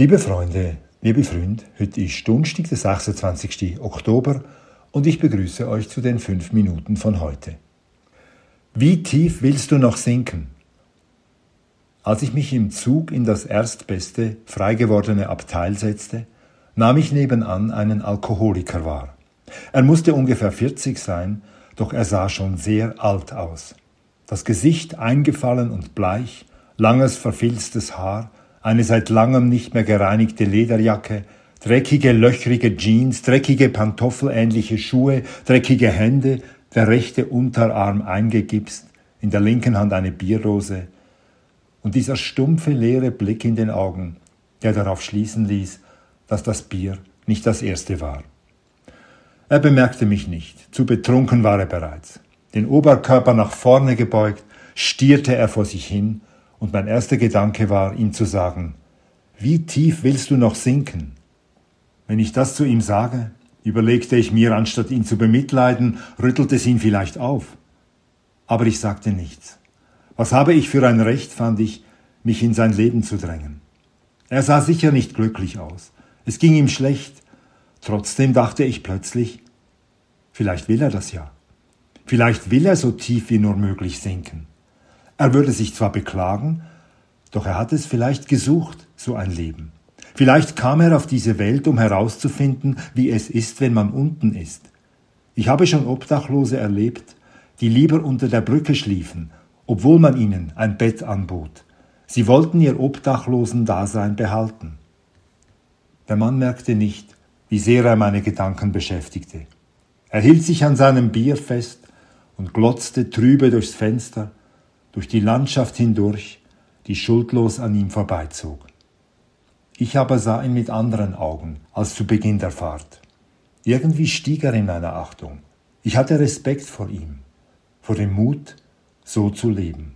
Liebe Freunde, liebe Freunde, heute ist Donnerstag, der 26. Oktober und ich begrüße euch zu den fünf Minuten von heute. Wie tief willst du noch sinken? Als ich mich im Zug in das erstbeste, frei gewordene Abteil setzte, nahm ich nebenan einen Alkoholiker wahr. Er musste ungefähr 40 sein, doch er sah schon sehr alt aus. Das Gesicht eingefallen und bleich, langes verfilztes Haar, eine seit langem nicht mehr gereinigte Lederjacke, dreckige, löchrige Jeans, dreckige pantoffelähnliche Schuhe, dreckige Hände, der rechte Unterarm eingegipst, in der linken Hand eine Bierdose und dieser stumpfe, leere Blick in den Augen, der darauf schließen ließ, dass das Bier nicht das erste war. Er bemerkte mich nicht, zu betrunken war er bereits. Den Oberkörper nach vorne gebeugt, stierte er vor sich hin, und mein erster Gedanke war, ihm zu sagen, wie tief willst du noch sinken? Wenn ich das zu ihm sage, überlegte ich mir, anstatt ihn zu bemitleiden, rüttelte es ihn vielleicht auf. Aber ich sagte nichts. Was habe ich für ein Recht, fand ich, mich in sein Leben zu drängen? Er sah sicher nicht glücklich aus. Es ging ihm schlecht. Trotzdem dachte ich plötzlich, vielleicht will er das ja. Vielleicht will er so tief wie nur möglich sinken. Er würde sich zwar beklagen, doch er hat es vielleicht gesucht, so ein Leben. Vielleicht kam er auf diese Welt, um herauszufinden, wie es ist, wenn man unten ist. Ich habe schon Obdachlose erlebt, die lieber unter der Brücke schliefen, obwohl man ihnen ein Bett anbot. Sie wollten ihr Obdachlosen-Dasein behalten. Der Mann merkte nicht, wie sehr er meine Gedanken beschäftigte. Er hielt sich an seinem Bier fest und glotzte trübe durchs Fenster, durch die Landschaft hindurch, die schuldlos an ihm vorbeizog. Ich aber sah ihn mit anderen Augen als zu Beginn der Fahrt. Irgendwie stieg er in meiner Achtung. Ich hatte Respekt vor ihm, vor dem Mut, so zu leben.